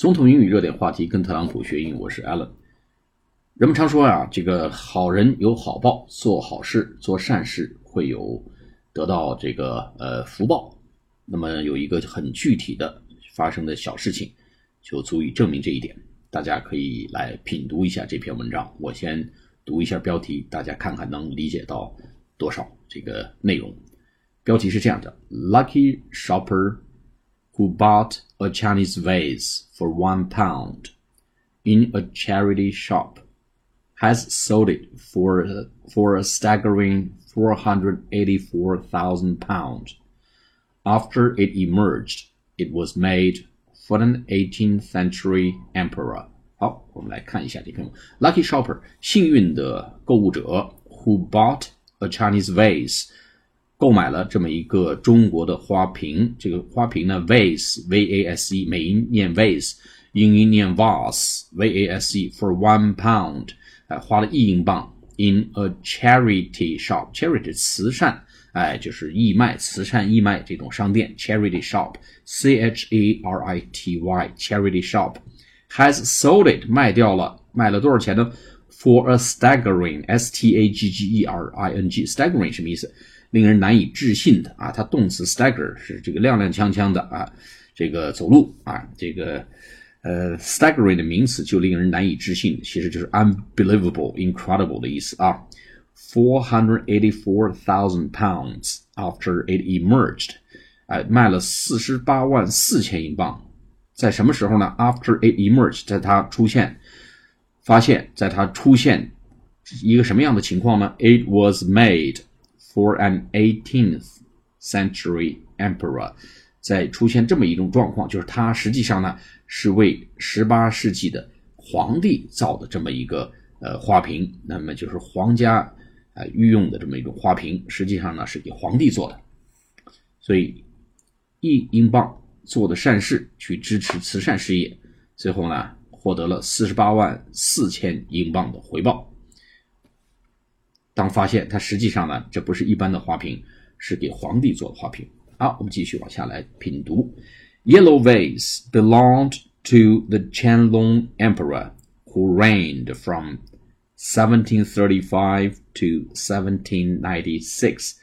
总统英语热点话题，跟特朗普学英语，我是 Allen。人们常说啊，这个好人有好报，做好事、做善事会有得到这个呃福报。那么有一个很具体的发生的小事情，就足以证明这一点。大家可以来品读一下这篇文章。我先读一下标题，大家看看能理解到多少这个内容。标题是这样的：Lucky shopper who bought a Chinese vase for one pound in a charity shop has sold it for for a staggering 484,000 pounds. After it emerged, it was made for an 18th century emperor. 好，我们来看一下这篇 Lucky shopper，幸运的购物者，who bought a Chinese vase， 购买了这么一个中国的花瓶。这个花瓶呢，vase，v a s e，美音念 vase，英音念 vase，v a s e，for one pound。哎，花了一英镑，in a charity shop，charity 慈善，哎，就是义卖、慈善义卖这种商店，charity shop，c h a r i t y，charity shop has sold it，卖掉了，卖了多少钱呢 ？For a staggering，s t a g g e r i n g，staggering 什么意思？令人难以置信的啊，它动词 stagger 是这个踉踉跄跄的啊，这个走路啊，这个。呃，staggering 的名词就令人难以置信，其实就是 unbelievable、incredible 的意思啊。Four hundred eighty-four thousand pounds after it emerged，哎，卖了四十八万四千英镑，在什么时候呢？After it emerged，在它出现， 发现，在它出现一个什么样的情况呢？It was made for an eighteenth century emperor，在出现这么一种状况，就是它实际上呢。是为十八世纪的皇帝造的这么一个呃花瓶，那么就是皇家啊御用的这么一种花瓶，实际上呢是给皇帝做的，所以一英镑做的善事去支持慈善事业，最后呢获得了四十八万四千英镑的回报。当发现它实际上呢这不是一般的花瓶，是给皇帝做的花瓶。好，我们继续往下来品读。Yellow vase belonged to the Qianlong Emperor, who reigned from 1735 to 1796.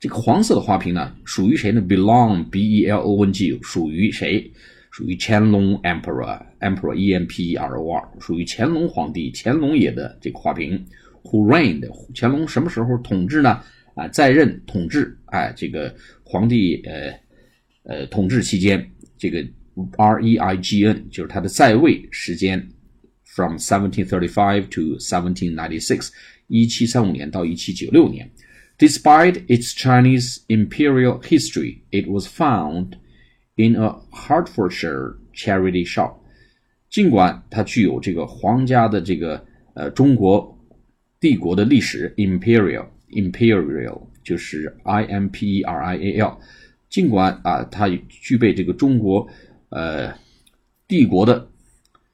这个黄色的花瓶呢，属于谁呢？Belong, B-E-L-O-N-G，属于谁？属于干隆 Emperor，Emperor E-M-P-E-R-O-R，属于干隆皇帝干隆爷的这个花瓶。Who reigned？干隆什么时候统治呢？啊，在任统治，哎，这个皇帝呃呃统治期间。这个 R E I G N 就是他的在位时间，from seventeen thirty five to seventeen ninety six，一七三五年到一七九六年。Despite its Chinese imperial history, it was found in a Hertfordshire charity shop。尽管它具有这个皇家的这个呃中国帝国的历史，imperial imperial 就是 I M P E R I A L。尽管啊，它具备这个中国呃帝国的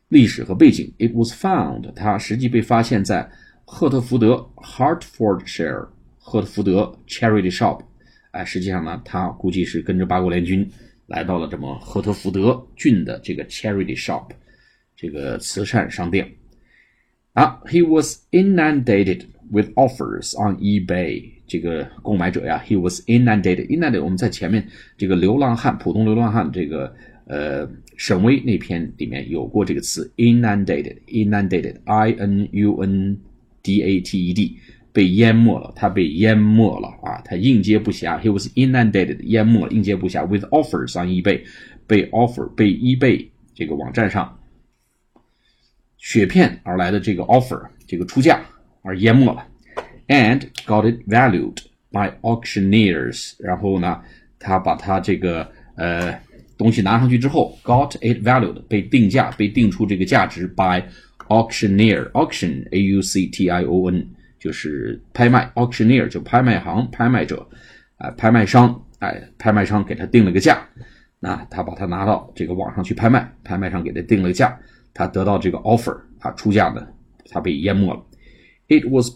历史和背景，it was found，它实际被发现在赫特福德 （Hertfordshire） 赫特福德 charity shop。哎，实际上呢，它估计是跟着八国联军来到了这么赫特福德郡的这个 charity shop，这个慈善商店。啊，he was inundated with offers on eBay。这个购买者呀，he was inundated。inundated，我们在前面这个流浪汉、普通流浪汉这个呃沈巍那篇里面有过这个词 inundated，inundated，i n u n d a t e d，被淹没了，他被淹没了啊，他应接不暇。he was inundated，淹没了，应接不暇。with offers on eBay，被 offer 被 eBay 这个网站上雪片而来的这个 offer 这个出价而淹没了。and got it valued by auctioneers。然后呢，他把他这个呃东西拿上去之后，got it valued 被定价，被定出这个价值 by auctioneer。auction a u c t i o n 就是拍卖，auctioneer 就拍卖行拍卖者啊、拍卖商哎，拍卖商给他定了个价，那他把它拿到这个网上去拍卖，拍卖商给他定了个价，他得到这个 offer，他出价呢，他被淹没了。It was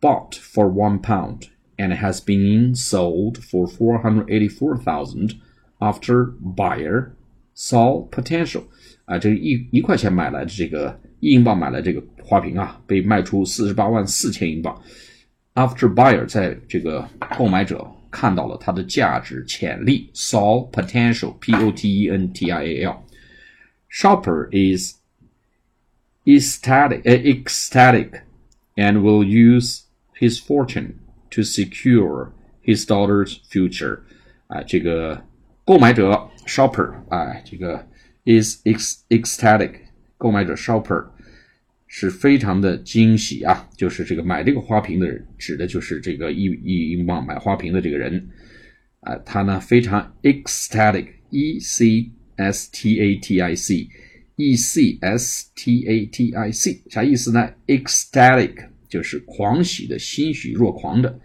bought for one pound and has been sold for four hundred eighty-four thousand after buyer saw potential 啊，这一一块钱买来的这个一英镑买来这个花瓶啊，被卖出四十八万四千英镑。After buyer 在这个购买者看到了它的价值潜力，saw potential，p o t e n t i a l。Shopper is ecstatic, ecstatic, and will use his fortune to secure his daughter's future. 啊，这个购买者 shopper 啊，这个 is ecstatic，购买者 shopper 是非常的惊喜啊，就是这个买这个花瓶的人，指的就是这个一一英镑买花瓶的这个人啊，他呢非常 ecstatic，e c s t a t i c，e c s t a t i c 啥意思呢？ecstatic 就是狂喜的、欣喜若狂的。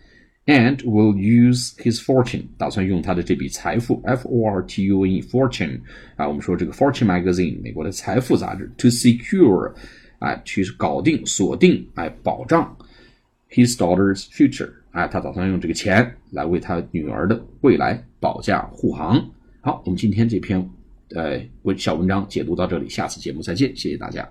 and will use his fortune，打算用他的这笔财富，F O R T U N E fortune 啊，我们说这个 Fortune magazine 美国的财富杂志，to secure 哎，去搞定、锁定，哎，保障 his daughter's future，哎，他打算用这个钱来为他女儿的未来保驾护航。好，我们今天这篇呃文小文章解读到这里，下次节目再见，谢谢大家。